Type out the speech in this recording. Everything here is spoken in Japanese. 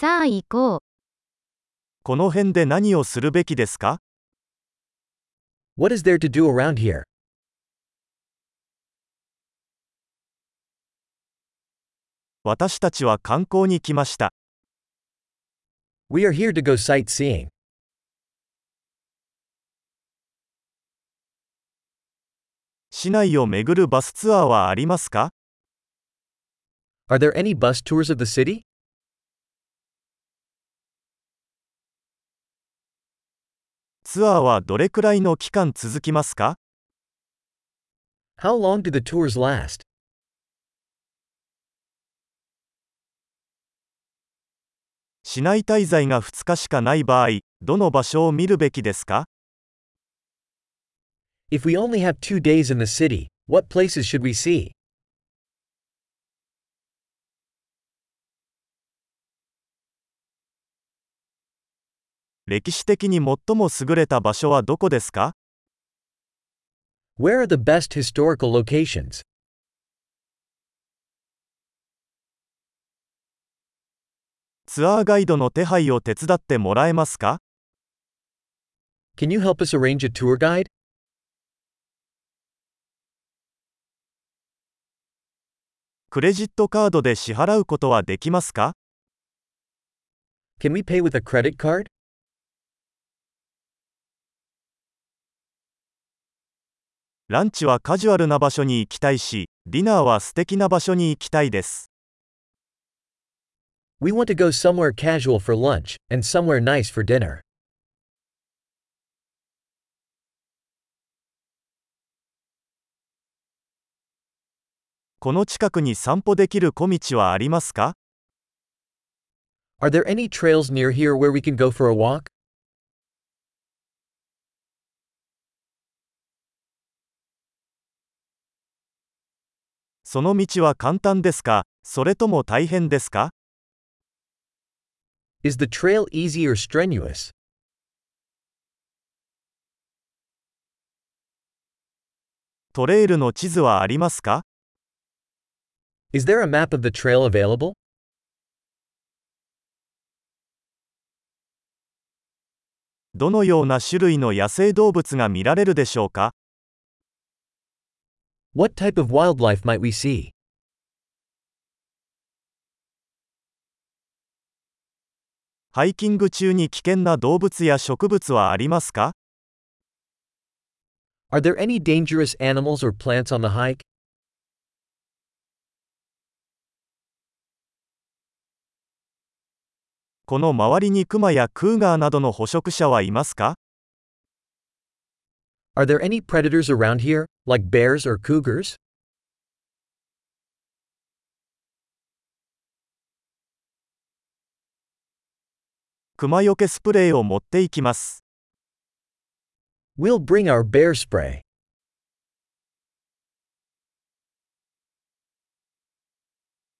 さあ行こう。この辺で何をするべきですか What is there to do around here? 私たちは観光に来ました。We are here to go sightseeing. 市内を巡るバスツアーはありますか Are there any bus tours of the city? ツアーはどれくらいの期間続きますか How long do the tours last? 市内滞在が2日しかない場合、どの場所を見るべきですか If we only have two days in the city, what places should we see? 歴史的に最も優れた場所はどこですか Where are the best historical locations? ツアーガイドの手配を手伝ってもらえますか Can you help us arrange a tour guide? クレジットカードで支払うことはできますか Can we pay with a credit card? ランチはカジュアルな場所に行きたいし、ディナーは素敵な場所に行きたいです。We want to go somewhere casual for lunch, and somewhere nice for dinner. この近くに散歩できる小道はありますか Are there any trails near here where we can go for a walk? その道は簡単ですかそれとも大変ですか Is the trail easy or strenuous? トレイルの地図はありますか Is there a map of the trail available? どのような種類の野生動物が見られるでしょうか What type of wildlife might we see? ハイキング中に危険な動物や植物はありますか Are there any dangerous animals or plants on the hike? この周りにクマやクーガーなどの捕食者はいますか Are there any predators around here, Like bears or cougars? We'll bring our bear spray.